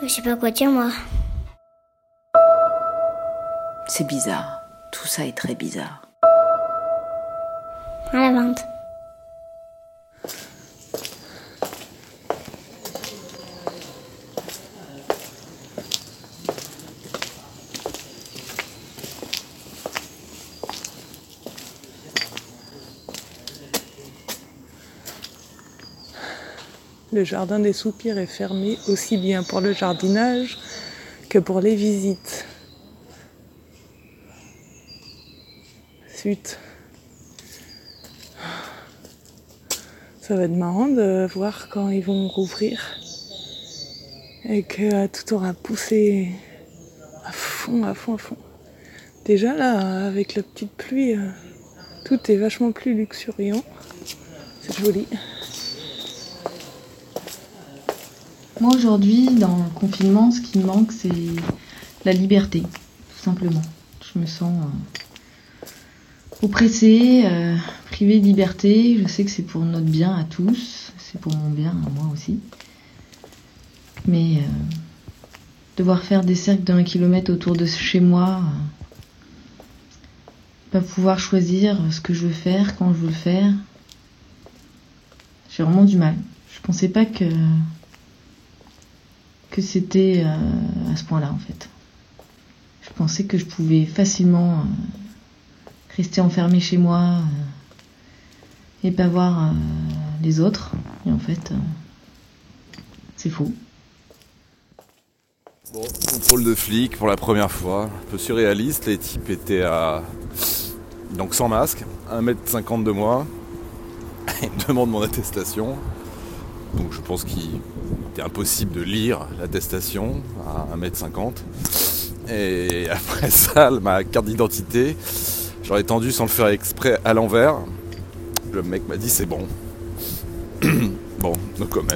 Je sais pas quoi dire, moi. C'est bizarre. Tout ça est très bizarre. À la vente. Le jardin des soupirs est fermé aussi bien pour le jardinage que pour les visites. Suite. Ça va être marrant de voir quand ils vont rouvrir et que tout aura poussé à fond, à fond, à fond. Déjà là, avec la petite pluie, euh, tout est vachement plus luxuriant. C'est joli. Moi aujourd'hui, dans le confinement, ce qui me manque, c'est la liberté, tout simplement. Je me sens euh, oppressée, euh, privée de liberté. Je sais que c'est pour notre bien à tous, c'est pour mon bien à moi aussi. Mais euh, devoir faire des cercles d'un kilomètre autour de chez moi, pas pouvoir choisir ce que je veux faire, quand je veux le faire, j'ai vraiment du mal. Je pensais pas que que c'était euh, à ce point-là en fait. Je pensais que je pouvais facilement euh, rester enfermée chez moi euh, et pas voir les autres. Et en fait, c'est faux. Bon, contrôle de flic pour la première fois, un peu surréaliste. Les types étaient à. Donc sans masque, 1m50 de moi. Ils me demandent mon attestation. Donc je pense qu'il impossible de lire l'attestation à 1m50. Et après ça, ma carte d'identité, j'aurais tendu sans le faire exprès à l'envers. Le mec m'a dit c'est bon. bon, no comment.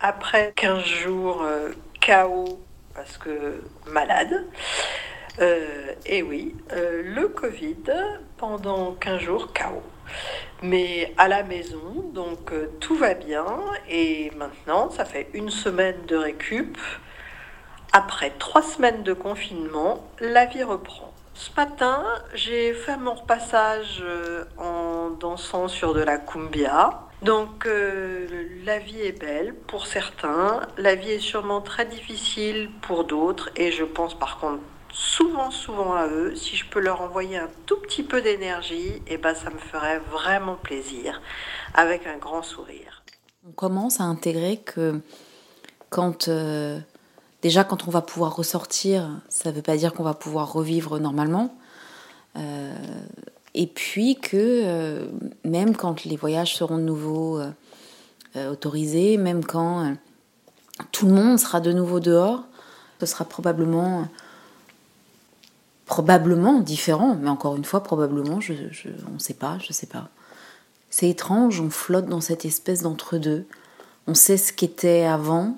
Après 15 jours euh, KO parce que malade, euh, et oui, euh, le Covid pendant 15 jours KO mais à la maison, donc euh, tout va bien. Et maintenant, ça fait une semaine de récup. Après trois semaines de confinement, la vie reprend. Ce matin, j'ai fait mon repassage euh, en dansant sur de la cumbia. Donc euh, la vie est belle pour certains, la vie est sûrement très difficile pour d'autres et je pense par contre souvent, souvent à eux. Si je peux leur envoyer un tout petit peu d'énergie, eh ben, ça me ferait vraiment plaisir, avec un grand sourire. On commence à intégrer que quand euh, déjà quand on va pouvoir ressortir, ça ne veut pas dire qu'on va pouvoir revivre normalement. Euh, et puis que euh, même quand les voyages seront de nouveau autorisés, même quand tout le monde sera de nouveau dehors, ce sera probablement probablement différent, mais encore une fois, probablement, je, on ne sait pas, je ne sais pas. C'est étrange, on flotte dans cette espèce d'entre-deux. On sait ce qu'était avant,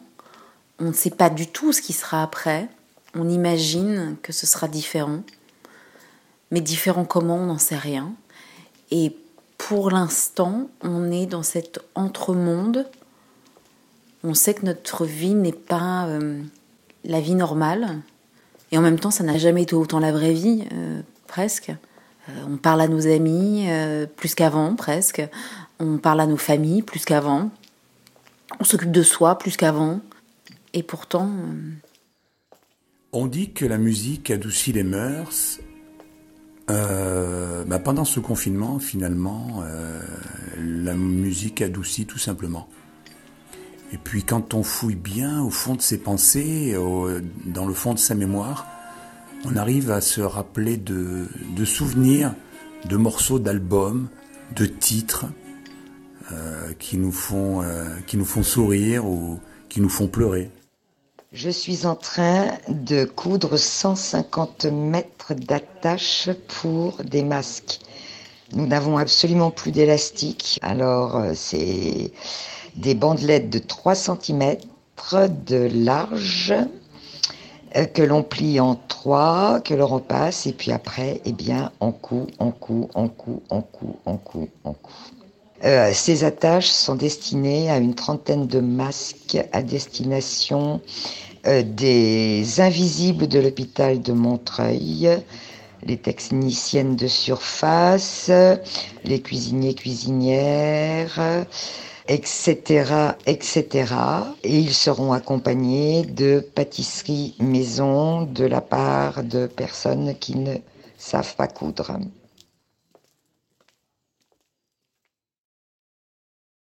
on ne sait pas du tout ce qui sera après. On imagine que ce sera différent, mais différent comment, on n'en sait rien. Et pour l'instant, on est dans cet entre-monde. On sait que notre vie n'est pas euh, la vie normale, et en même temps, ça n'a jamais été autant la vraie vie, euh, presque. Euh, on parle à nos amis euh, plus qu'avant, presque. On parle à nos familles plus qu'avant. On s'occupe de soi plus qu'avant. Et pourtant... On dit que la musique adoucit les mœurs. Bah pendant ce confinement, finalement, la musique adoucit tout simplement. Et puis quand on fouille bien au fond de ses pensées, dans le fond de sa mémoire, on arrive à se rappeler de, souvenirs, de morceaux d'albums, de titres euh, qui, nous font, euh, qui nous font sourire ou qui nous font pleurer. Je suis en train de coudre 150 mètres d'attache pour des masques. Nous n'avons absolument plus d'élastique, alors euh, c'est des bandelettes de 3 cm de large euh, que l'on plie en trois, que l'on repasse, et puis après, eh bien, on coud, on coud, on coud, on coud, on coud, on coud. Euh, ces attaches sont destinées à une trentaine de masques à destination euh, des invisibles de l'hôpital de Montreuil, les techniciennes de surface, les cuisiniers cuisinières, etc., etc. Et ils seront accompagnés de pâtisseries maison de la part de personnes qui ne savent pas coudre.